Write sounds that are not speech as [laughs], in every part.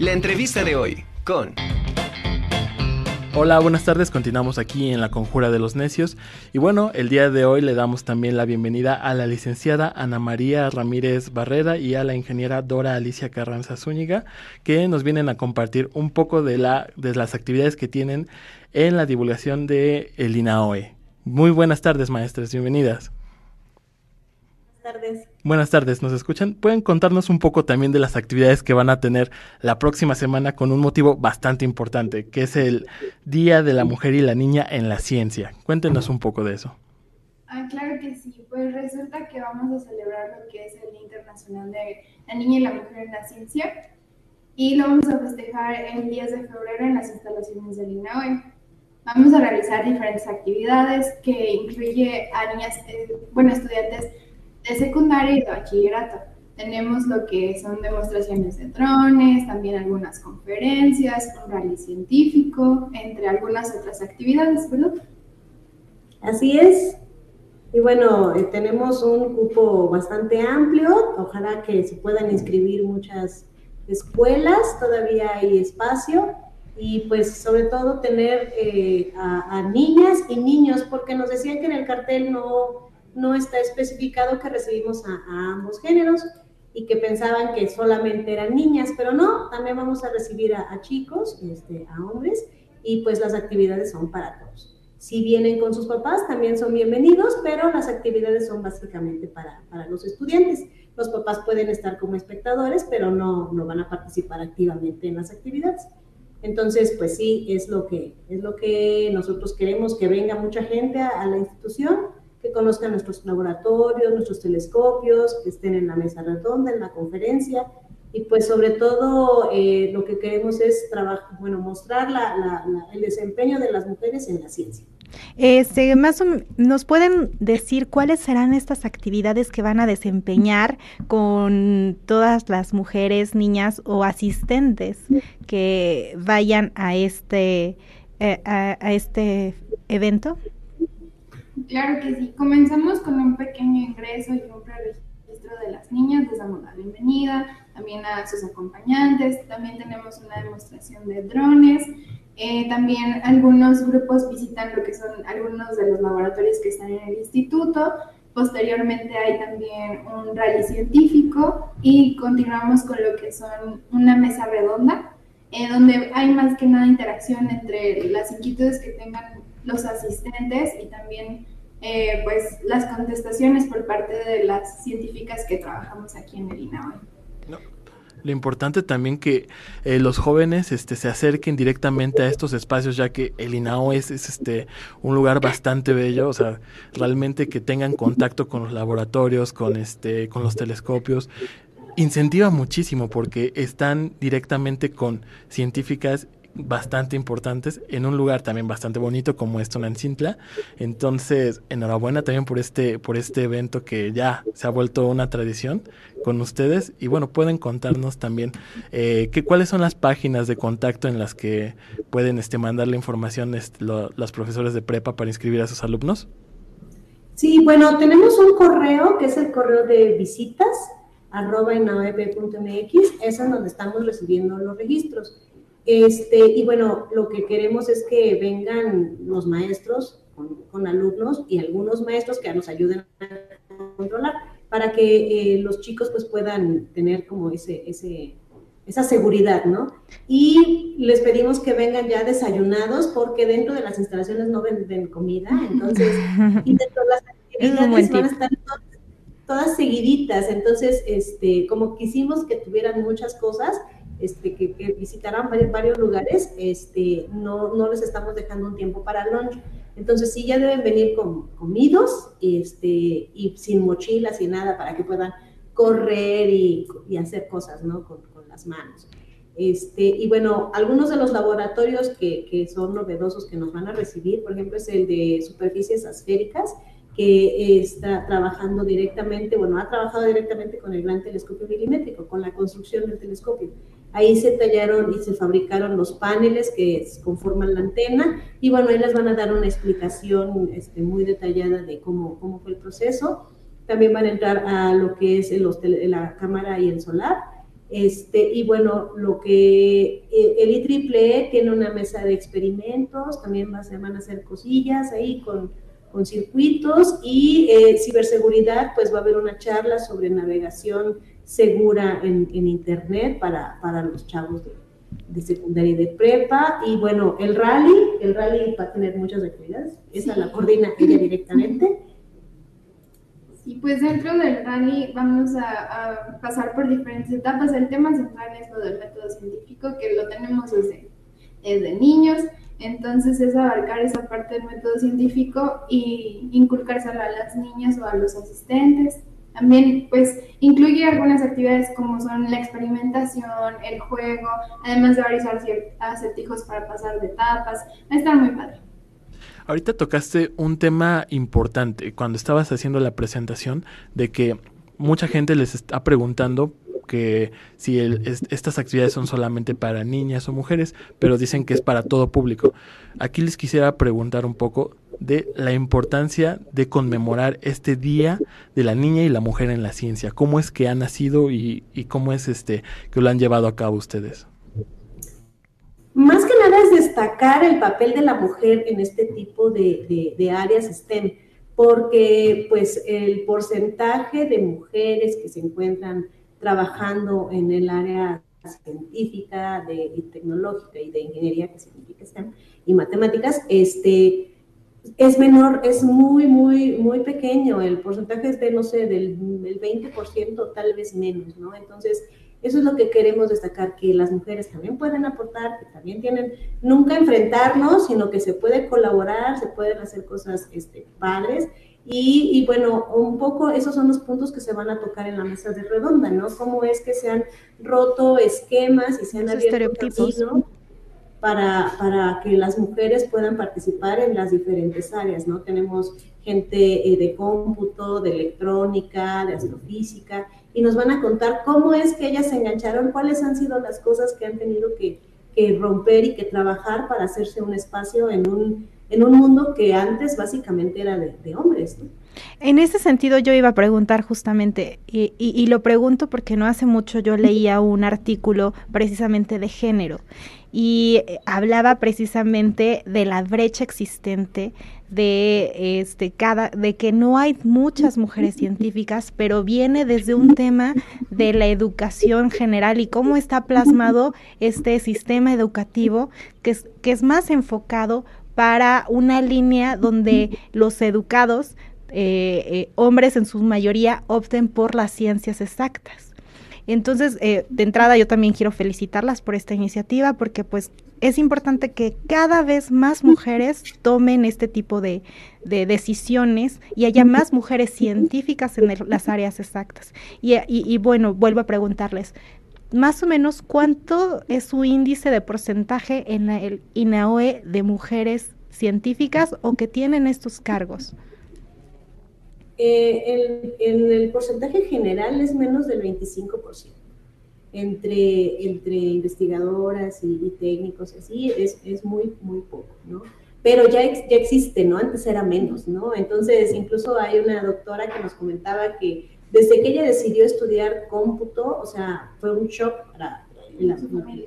La entrevista de hoy con... Hola, buenas tardes. Continuamos aquí en la Conjura de los Necios. Y bueno, el día de hoy le damos también la bienvenida a la licenciada Ana María Ramírez Barrera y a la ingeniera Dora Alicia Carranza Zúñiga, que nos vienen a compartir un poco de, la, de las actividades que tienen en la divulgación de el INAOE. Muy buenas tardes, maestras. Bienvenidas. Buenas tardes. Buenas tardes, ¿nos escuchan? ¿Pueden contarnos un poco también de las actividades que van a tener la próxima semana con un motivo bastante importante, que es el Día de la Mujer y la Niña en la Ciencia? Cuéntenos un poco de eso. Ah, claro que sí, pues resulta que vamos a celebrar lo que es el Día Internacional de la Niña y la Mujer en la Ciencia y lo vamos a festejar el 10 de febrero en las instalaciones del INAOE. Vamos a realizar diferentes actividades que incluye a niñas, eh, bueno, estudiantes de secundaria y de bachillerato. Tenemos lo que son demostraciones de drones, también algunas conferencias, un rally científico, entre algunas otras actividades, ¿verdad? Así es. Y bueno, eh, tenemos un cupo bastante amplio. Ojalá que se puedan inscribir muchas escuelas, todavía hay espacio. Y pues sobre todo tener eh, a, niñas y niños, porque nos decían que en el cartel no, no está especificado que recibimos a, ambos géneros y que pensaban que solamente eran niñas, pero no, también vamos a recibir a, chicos, este, a hombres, y pues las actividades son para todos. Si vienen con sus papás, también son bienvenidos, pero las actividades son básicamente para, para los estudiantes. Los papás pueden estar como espectadores, pero no, no van a participar activamente en las actividades. Entonces, pues sí, es lo que, es lo que nosotros queremos, que venga mucha gente a la institución que conozcan nuestros laboratorios, nuestros telescopios, que estén en la mesa redonda, en la conferencia. Y pues sobre todo eh, lo que queremos es bueno, mostrar el desempeño de las mujeres en la ciencia. Este, más ¿Nos pueden decir cuáles serán estas actividades que van a desempeñar con todas las mujeres, niñas o asistentes que vayan a este, eh, a este evento? Claro que sí. Comenzamos con un pequeño ingreso y un preregistro de las niñas. Les damos la bienvenida también a sus acompañantes. También tenemos una demostración de drones. Eh, también algunos grupos visitan lo que son algunos de los laboratorios que están en el instituto. Posteriormente hay también un rally científico y continuamos con lo que son una mesa redonda, eh, donde hay más que nada interacción entre las inquietudes que tengan los asistentes y también eh, pues las contestaciones por parte de las científicas que trabajamos aquí en el INAOE. Lo importante también que eh, los jóvenes este, se acerquen directamente a estos espacios, ya que el INAO es, es, este, un lugar bastante bello, o sea, realmente que tengan contacto con los laboratorios, con, este, con los telescopios. Incentiva muchísimo porque están directamente con científicas bastante importantes en un lugar también bastante bonito como es Tonantzintla. Entonces, enhorabuena también por este, por este evento que ya se ha vuelto una tradición con ustedes. Y bueno, pueden contarnos también eh, que, cuáles son las páginas de contacto en las que pueden este, mandar la información este, los profesores de prepa para inscribir a sus alumnos. Sí, bueno, tenemos un correo que es el correo de visitas arroba mx, es en donde estamos recibiendo los registros. Este, y bueno, lo que queremos es que vengan los maestros con, alumnos y algunos maestros que nos ayuden a controlar para que eh, los chicos pues puedan tener como ese, ese, esa seguridad, ¿no? Y les pedimos que vengan ya desayunados porque dentro de las instalaciones no venden comida, entonces, [laughs] y dentro de las actividades van a estar todas, todas seguiditas, entonces, este, como quisimos que tuvieran muchas cosas, este, que, que, varios, lugares, este, no, no, les estamos dejando un tiempo para lunch. Entonces sí ya deben venir con, comidos este, y sin mochilas y nada para que puedan correr y, y hacer cosas ¿no? con, con, las manos. Este, y bueno, algunos de los laboratorios que, que, son novedosos que nos van a recibir, por ejemplo, es el de superficies asféricas, que está trabajando directamente, bueno, ha trabajado directamente con el gran telescopio milimétrico, con la construcción del telescopio. Ahí se tallaron y se fabricaron los paneles que conforman la antena y bueno, ahí les van a dar una explicación este, muy detallada de cómo, cómo fue el proceso. También van a entrar a lo que es el, la cámara y el solar Este, y bueno, lo que eh, el IEEE tiene una mesa de experimentos, también van a hacer cosillas ahí con, con circuitos y eh, ciberseguridad, pues va a haber una charla sobre navegación segura en, en Internet para, para, los chavos de, de, secundaria y de prepa. Y bueno, el rally, el rally va a tener muchas actividades, esa la coordina ella directamente. Y pues dentro del rally vamos a, pasar por diferentes etapas. El tema central es lo del método científico, que lo tenemos desde, desde niños. Entonces es abarcar esa parte del método científico y inculcárselo a las niñas o a los asistentes. También pues incluye algunas actividades como son la experimentación, el juego, además de varios acertijos para pasar de etapas. Va a muy padre. Ahorita tocaste un tema importante cuando estabas haciendo la presentación de que mucha gente les está preguntando que si estas actividades son solamente para niñas o mujeres, pero dicen que es para todo público. Aquí les quisiera preguntar un poco de la importancia de conmemorar este día de la niña y la mujer en la ciencia. ¿Cómo es que ha nacido y, y cómo es este que lo han llevado a cabo ustedes? Más que nada es destacar el papel de la mujer en este tipo de, de, áreas STEM, porque pues el porcentaje de mujeres que se encuentran trabajando en el área científica de, y tecnológica y de ingeniería, que significa STEM, y matemáticas, este, es menor, es muy, muy, muy pequeño. El porcentaje es de, no sé, del, del 20%, tal vez menos, ¿no? Entonces, eso es lo que queremos destacar, que las mujeres también pueden aportar, que también tienen, nunca enfrentarnos, sino que se puede colaborar, se pueden hacer cosas este, padres. Y, y, bueno, un poco esos son los puntos que se van a tocar en la mesa de redonda, ¿no? Cómo es que se han roto esquemas y se han abierto camino para, para que las mujeres puedan participar en las diferentes áreas, ¿no? Tenemos gente eh, de cómputo, de electrónica, de astrofísica, y nos van a contar cómo es que ellas se engancharon, cuáles han sido las cosas que han tenido que, romper y que trabajar para hacerse un espacio en un, en un mundo que antes básicamente era de, hombres. En ese sentido yo iba a preguntar justamente, y, lo pregunto porque no hace mucho yo leía un artículo precisamente de género y eh, hablaba precisamente de la brecha existente de este cada de que no hay muchas mujeres científicas, pero viene desde un tema de la educación general y cómo está plasmado este sistema educativo que es más enfocado para una línea donde los educados, eh, eh, hombres en su mayoría, opten por las ciencias exactas. Entonces, eh, de entrada yo también quiero felicitarlas por esta iniciativa porque pues es importante que cada vez más mujeres tomen este tipo de, decisiones y haya más mujeres científicas en las áreas exactas. Y, bueno, vuelvo a preguntarles, más o menos cuánto es su índice de porcentaje en el INAOE de mujeres científicas o que tienen estos cargos. Eh, en el porcentaje general es menos del 25%. Entre, investigadoras y, técnicos, así, es, es, muy, muy poco, ¿no? Pero ya, ya existe, ¿no? Antes era menos, ¿no? Entonces, incluso hay una doctora que nos comentaba que desde que ella decidió estudiar cómputo, o sea, fue un shock para,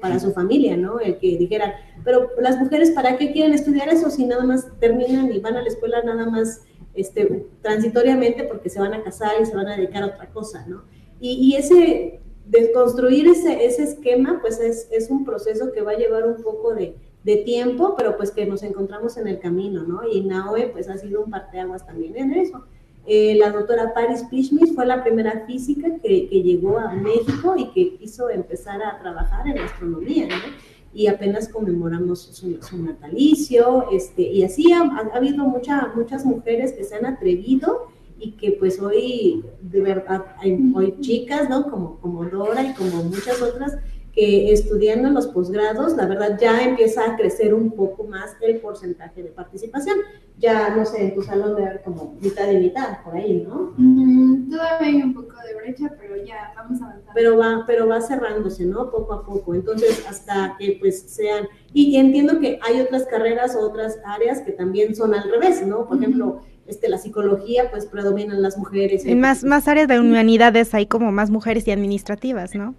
para su familia, ¿no? El que dijera, pero las mujeres, ¿para qué quieren estudiar eso si nada más terminan y van a la escuela nada más este, transitoriamente porque se van a casar y se van a dedicar a otra cosa, ¿no? Y, ese, desconstruir ese, ese esquema, pues es, es, un proceso que va a llevar un poco de, de, tiempo, pero pues que nos encontramos en el camino, ¿no? Y NAOE pues ha sido un parteaguas también en eso. Eh, la doctora Paris Pishmis fue la primera física que, que, llegó a México y que quiso empezar a trabajar en astronomía, ¿no? y apenas conmemoramos su, natalicio, este, y así ha, habido mucha, muchas mujeres que se han atrevido y que pues hoy, de verdad, hay hoy chicas, ¿no? Como, como Dora y como muchas otras, que estudiando en los posgrados, la verdad ya empieza a crecer un poco más el porcentaje de participación. Ya, no sé, en tu salón de ver como mitad y mitad, por ahí, ¿no? Mm, todavía hay un poco de brecha, pero ya vamos avanzando. Pero va, pero va cerrándose, ¿no? Poco a poco. Entonces, hasta que pues sean... Y, entiendo que hay otras carreras o otras áreas que también son al revés, ¿no? Por ejemplo... Este, la psicología, pues predominan las mujeres. En más, más áreas de humanidades hay como más mujeres y administrativas, ¿no?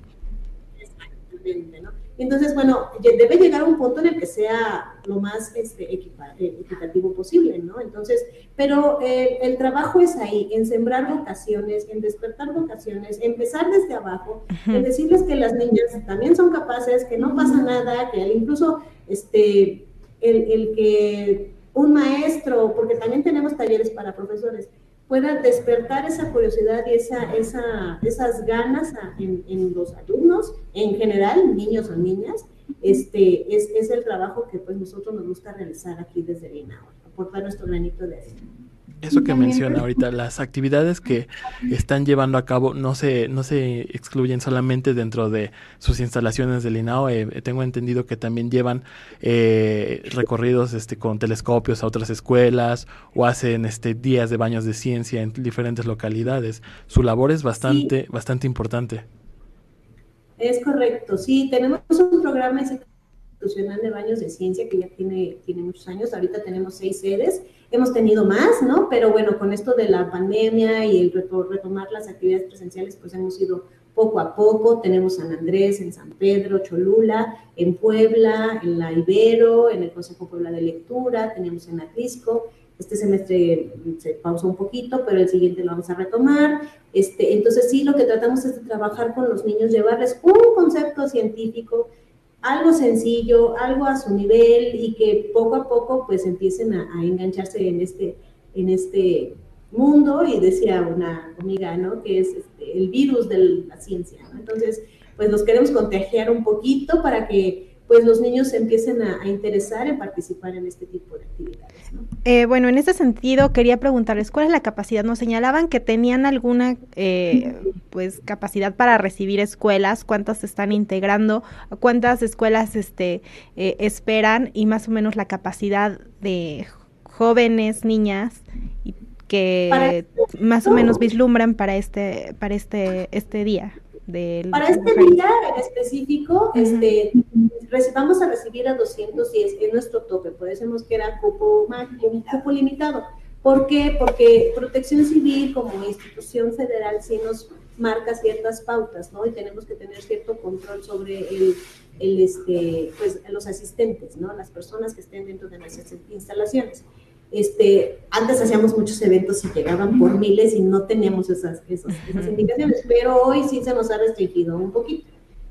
¿No? Entonces, bueno, debe llegar a un punto en el que sea lo más este, eh, equitativo posible, ¿no? Entonces, pero eh, el trabajo es ahí, en sembrar vocaciones, en despertar vocaciones, empezar desde abajo, en decirles que las niñas también son capaces, que no pasa nada, que incluso este, el, el que un maestro, porque también tenemos talleres para profesores, pueda despertar esa curiosidad y esa, esa, esas ganas en, en, los alumnos, en general, niños o niñas, este, es, es, el trabajo que pues nosotros nos gusta realizar aquí desde el aportar nuestro granito de arena. Eso que menciona ahorita, las actividades que están llevando a cabo no se, no se excluyen solamente dentro de sus instalaciones del INAO. Eh, tengo entendido que también llevan eh, recorridos este, con telescopios a otras escuelas o hacen este, días de baños de ciencia en diferentes localidades. Su labor es bastante, bastante importante. Es correcto, sí, tenemos un programa institucional de baños de ciencia que ya tiene, tiene muchos años. Ahorita tenemos seis sedes hemos tenido más, ¿no? Pero bueno, con esto de la pandemia y el retomar las actividades presenciales, pues hemos ido poco a poco. Tenemos San Andrés, en San Pedro, Cholula, en Puebla, en la Ibero, en el Consejo Puebla de Lectura, tenemos en Atlisco. Este semestre se pausó un poquito, pero el siguiente lo vamos a retomar. Este, entonces sí, lo que tratamos es de trabajar con los niños, llevarles un concepto científico, algo sencillo, algo a su nivel y que poco a poco pues empiecen a, engancharse en este, en este mundo y decía una amiga, ¿no? Que es este, el virus de la ciencia, Entonces, pues los queremos contagiar un poquito para que pues los niños se empiecen a, interesar en participar en este tipo de actividades. Eh, bueno, en ese sentido quería preguntarles cuál es la capacidad. Nos señalaban que tenían alguna eh, pues capacidad para recibir escuelas, cuántas se están integrando, cuántas escuelas este eh, esperan y más o menos la capacidad de jóvenes, niñas que más o menos vislumbran para este para este este día. Para este día en específico, este, vamos a recibir a 210, es nuestro tope, por eso hemos que era cupo, cupo limitado. ¿Por qué? Porque Protección Civil como institución federal sí nos marca ciertas pautas, ¿no? Y tenemos que tener cierto control sobre el, el este, pues, los asistentes, ¿no? Las personas que estén dentro de nuestras instalaciones. Este, antes hacíamos muchos eventos y llegaban por miles y no teníamos esas, esas, indicaciones, pero hoy sí se nos ha restringido un poquito.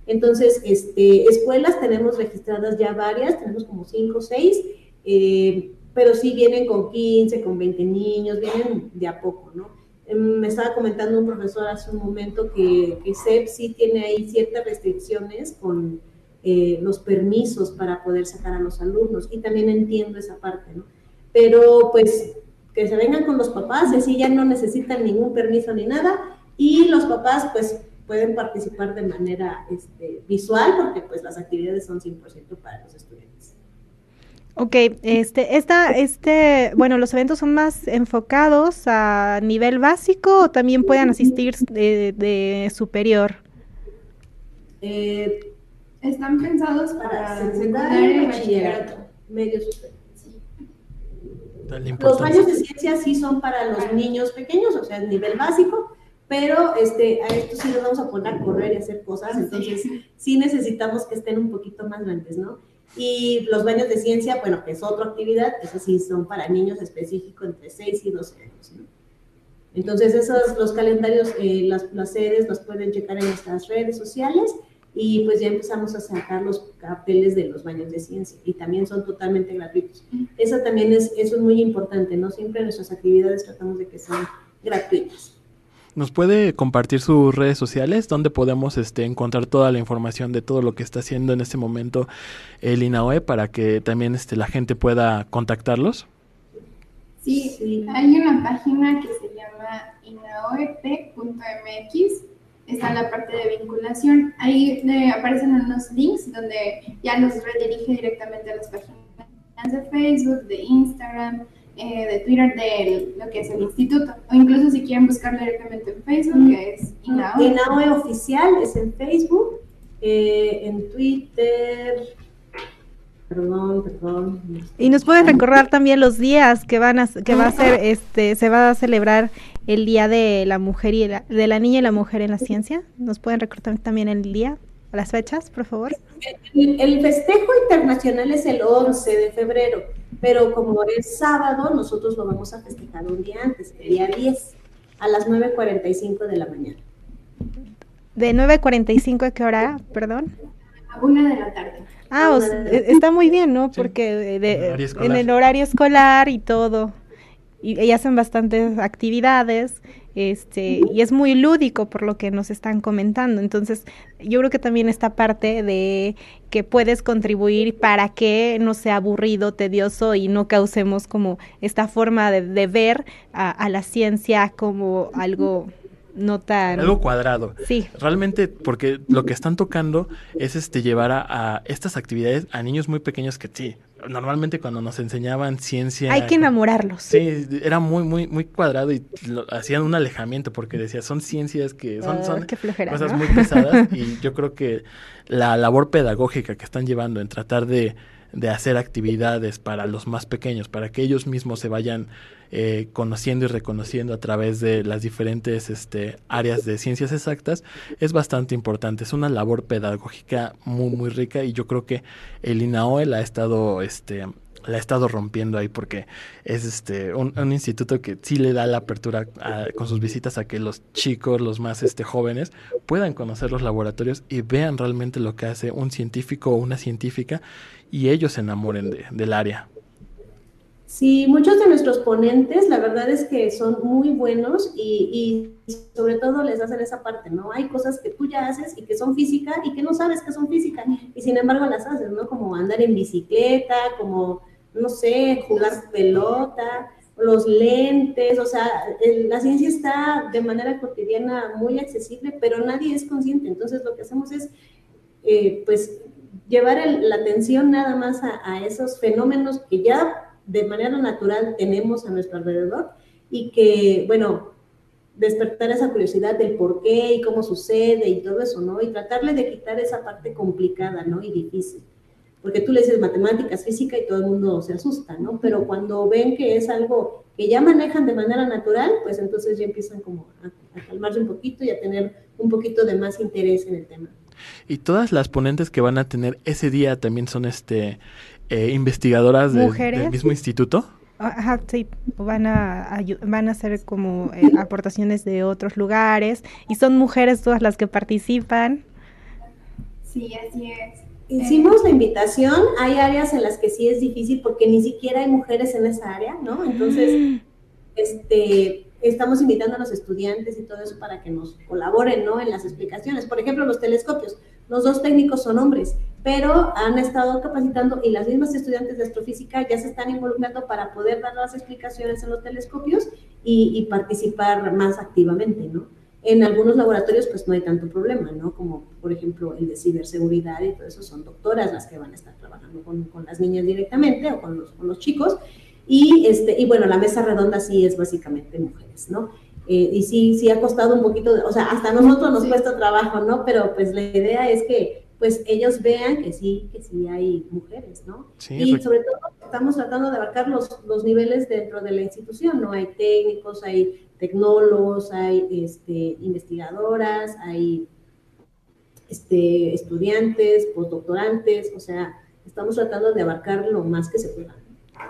Entonces, este, escuelas tenemos registradas ya varias, tenemos como cinco o seis, eh, pero sí vienen con 15, con 20 niños, vienen de a poco, ¿no? Em, me estaba comentando un profesor hace un momento que, que CEP sí tiene ahí ciertas restricciones con eh, los permisos para poder sacar a los alumnos y también entiendo esa parte, ¿no? Pero pues que se vengan con los papás, así ya no necesitan ningún permiso ni nada, y los papás pues pueden participar de manera este, visual porque pues las actividades son 100% para los estudiantes. Ok, este, esta, este, bueno, los eventos son más enfocados a nivel básico o también pueden asistir de, superior. Eh, Están pensados para, secundaria y bachillerato. Medio superior. Los baños de ciencia sí son para los niños pequeños, o sea, el nivel básico, pero este, a estos sí los vamos a poner a correr y hacer cosas, entonces sí necesitamos que estén un poquito más grandes, ¿no? Y los baños de ciencia, bueno, que es otra actividad, eso sí son para niños específicos entre 6 y 12 años, ¿no? Entonces, esos, los calendarios, eh, las, las sedes los pueden checar en nuestras redes sociales y pues ya empezamos a sacar los carteles de los baños de ciencia y también son totalmente gratuitos. Eso también es, eso es muy importante, ¿no? Siempre nuestras actividades tratamos de que sean gratuitas. ¿Nos puede compartir sus redes sociales donde podemos este, encontrar toda la información de todo lo que está haciendo en este momento el INAOE para que también este, la gente pueda contactarlos? Sí, sí, hay una página que se llama inaoep.mx está en la parte de vinculación. Ahí le aparecen unos links donde ya los redirige directamente a las páginas de Facebook, de Instagram, eh, de Twitter, de lo que es el instituto. O incluso si quieren buscarlo directamente en Facebook, que es INAOE. INAOE oficial es en Facebook, eh, en Twitter, Perdón, perdón. Y nos pueden recordar también los días que van a que va a ser este se va a celebrar el día de la mujer y la, de la niña y la mujer en la ciencia. ¿Nos pueden recordar también el día? las fechas, por favor. El, festejo internacional es el 11 de febrero, pero como es sábado, nosotros lo vamos a festejar un día antes, el día 10, a las 9.45 de la mañana. ¿De 9.45 a qué hora, perdón? A una de la tarde. Ah, e, está muy bien, ¿no? Porque en el horario escolar y todo. Y, y hacen bastantes actividades este, y es muy lúdico por lo que nos están comentando. Entonces, yo creo que también esta parte de que puedes contribuir para que no sea aburrido, tedioso y no causemos como esta forma de, ver a, la ciencia como algo no tan algo cuadrado. Sí. Realmente porque lo que están tocando es este llevar a, a, estas actividades a niños muy pequeños que sí, normalmente cuando nos enseñaban ciencia... Hay que enamorarlos. Sí, era muy, muy, muy cuadrado y hacían un alejamiento porque decía, son ciencias que son, ah, son cosas muy pesadas [laughs] y yo creo que la labor pedagógica que están llevando en tratar de de hacer actividades para los más pequeños, para que ellos mismos se vayan eh, conociendo y reconociendo a través de las diferentes este, áreas de ciencias exactas, es bastante importante. Es una labor pedagógica muy, muy rica y yo creo que el INAOE la ha estado este, la ha estado rompiendo ahí porque es este un, instituto que sí le da la apertura con sus visitas a que los chicos, los más este jóvenes, puedan conocer los laboratorios y vean realmente lo que hace un científico o una científica y ellos se enamoren de, del área. Sí, muchos de nuestros ponentes, la verdad es que son muy buenos y, y, sobre todo les hacen esa parte, ¿no? Hay cosas que tú ya haces y que son física y que no sabes que son física y sin embargo las haces, ¿no? Como andar en bicicleta, como no sé, jugar pelota, los lentes, o sea, la ciencia está de manera cotidiana muy accesible, pero nadie es consciente. Entonces lo que hacemos es, eh, pues, llevar la atención nada más a, esos fenómenos que ya de manera natural tenemos a nuestro alrededor y que, bueno, despertar esa curiosidad del por qué y cómo sucede y todo eso, ¿no? Y tratarle de quitar esa parte complicada, ¿no? Y difícil porque tú le dices matemáticas, física y todo el mundo se asusta, ¿no? Pero cuando ven que es algo que ya manejan de manera natural, pues entonces ya empiezan como a, calmarse un poquito y a tener un poquito de más interés en el tema. Y todas las ponentes que van a tener ese día también son este eh, investigadoras del mismo instituto. Ajá, sí, van a, van a hacer como eh, aportaciones de otros lugares y son mujeres todas las que participan. Sí, así es. Hicimos la invitación, hay áreas en las que sí es difícil porque ni siquiera hay mujeres en esa área, ¿no? Entonces, mm. este, estamos invitando a los estudiantes y todo eso para que nos colaboren, ¿no? En las explicaciones. Por ejemplo, los telescopios. Los dos técnicos son hombres, pero han estado capacitando y las mismas estudiantes de astrofísica ya se están involucrando para poder dar las explicaciones en los telescopios y, y participar más activamente, ¿no? En algunos laboratorios pues no hay tanto problema, ¿no? Como por ejemplo el de ciberseguridad y todo eso son doctoras las que van a estar trabajando con, con las niñas directamente o con los, con los chicos. Y, este, y bueno, la mesa redonda sí es básicamente mujeres, ¿no? Eh, y sí, sí ha costado un poquito, o sea, hasta a nosotros nos cuesta trabajo, ¿no? Pero pues la idea es que pues ellos vean que sí, que sí hay mujeres, ¿no? Sí, y sobre todo estamos tratando de abarcar los, los niveles dentro de la institución, ¿no? Hay técnicos, hay tecnólogos, hay este, investigadoras, hay este, estudiantes, postdoctorantes, o sea, estamos tratando de abarcar lo más que se pueda.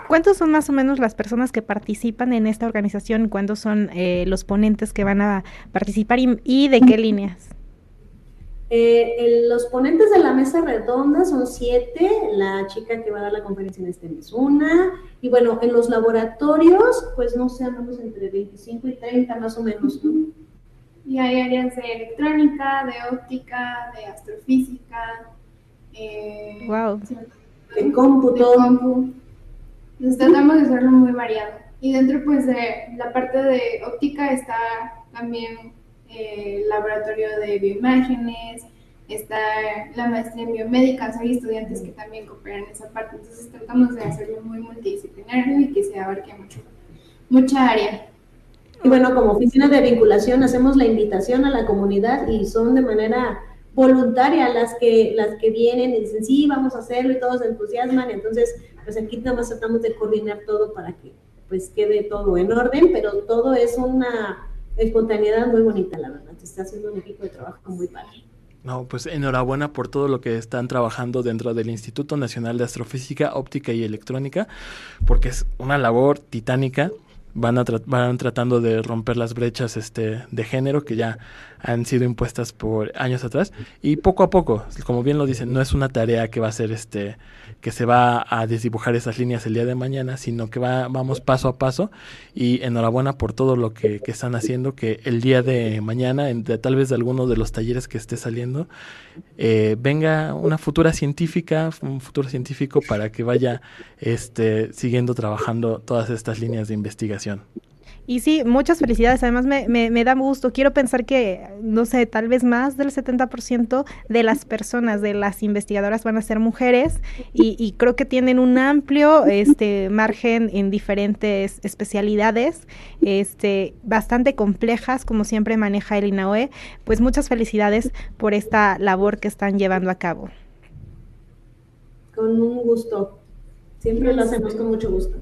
¿Cuántos son más o menos las personas que participan en esta organización? ¿Cuántos son eh, los ponentes que van a participar y de qué líneas? Eh, los ponentes de la mesa redonda son siete, la chica que va a dar la conferencia en este mes una, y bueno, en los laboratorios, pues no sé, andamos entre 25 y 30 más o menos, Y hay áreas de electrónica, de óptica, de astrofísica, eh, wow. de cómputo. Entonces tratamos de hacerlo muy variado. Y dentro pues de la parte de óptica está también el laboratorio de bioimágenes, está la maestría en biomédica, hay estudiantes que también cooperan en esa parte, entonces tratamos de hacerlo muy multidisciplinario y que se abarque mucho, mucha área. Y bueno, como oficina de vinculación hacemos la invitación a la comunidad y son de manera voluntaria las que, las que vienen y dicen, sí, vamos a hacerlo y todos se entusiasman, entonces pues aquí nada más tratamos de coordinar todo para que pues quede todo en orden, pero todo es una espontaneidad muy bonita, la verdad. Se está haciendo un equipo de trabajo muy padre. No, pues enhorabuena por todo lo que están trabajando dentro del Instituto Nacional de Astrofísica, Óptica y Electrónica, porque es una labor titánica. Van, a van tratando de romper las brechas este, de género que ya han sido impuestas por años atrás y poco a poco, como bien lo dicen, no es una tarea que va a ser este que se va a desdibujar esas líneas el día de mañana, sino que va, vamos paso a paso y enhorabuena por todo lo que, están haciendo, que el día de mañana, en, tal vez de alguno de los talleres que esté saliendo, eh, venga una futura científica, un futuro científico para que vaya este, siguiendo trabajando todas estas líneas de investigación. Y sí, muchas felicidades. Además, me, me, da gusto. Quiero pensar que, no sé, tal vez más del 70% de las personas, de las investigadoras, van a ser mujeres y, y, creo que tienen un amplio este, margen en diferentes especialidades, este, bastante complejas, como siempre maneja el INAOE. Pues muchas felicidades por esta labor que están llevando a cabo. Con un gusto. Siempre lo hacemos con mucho gusto.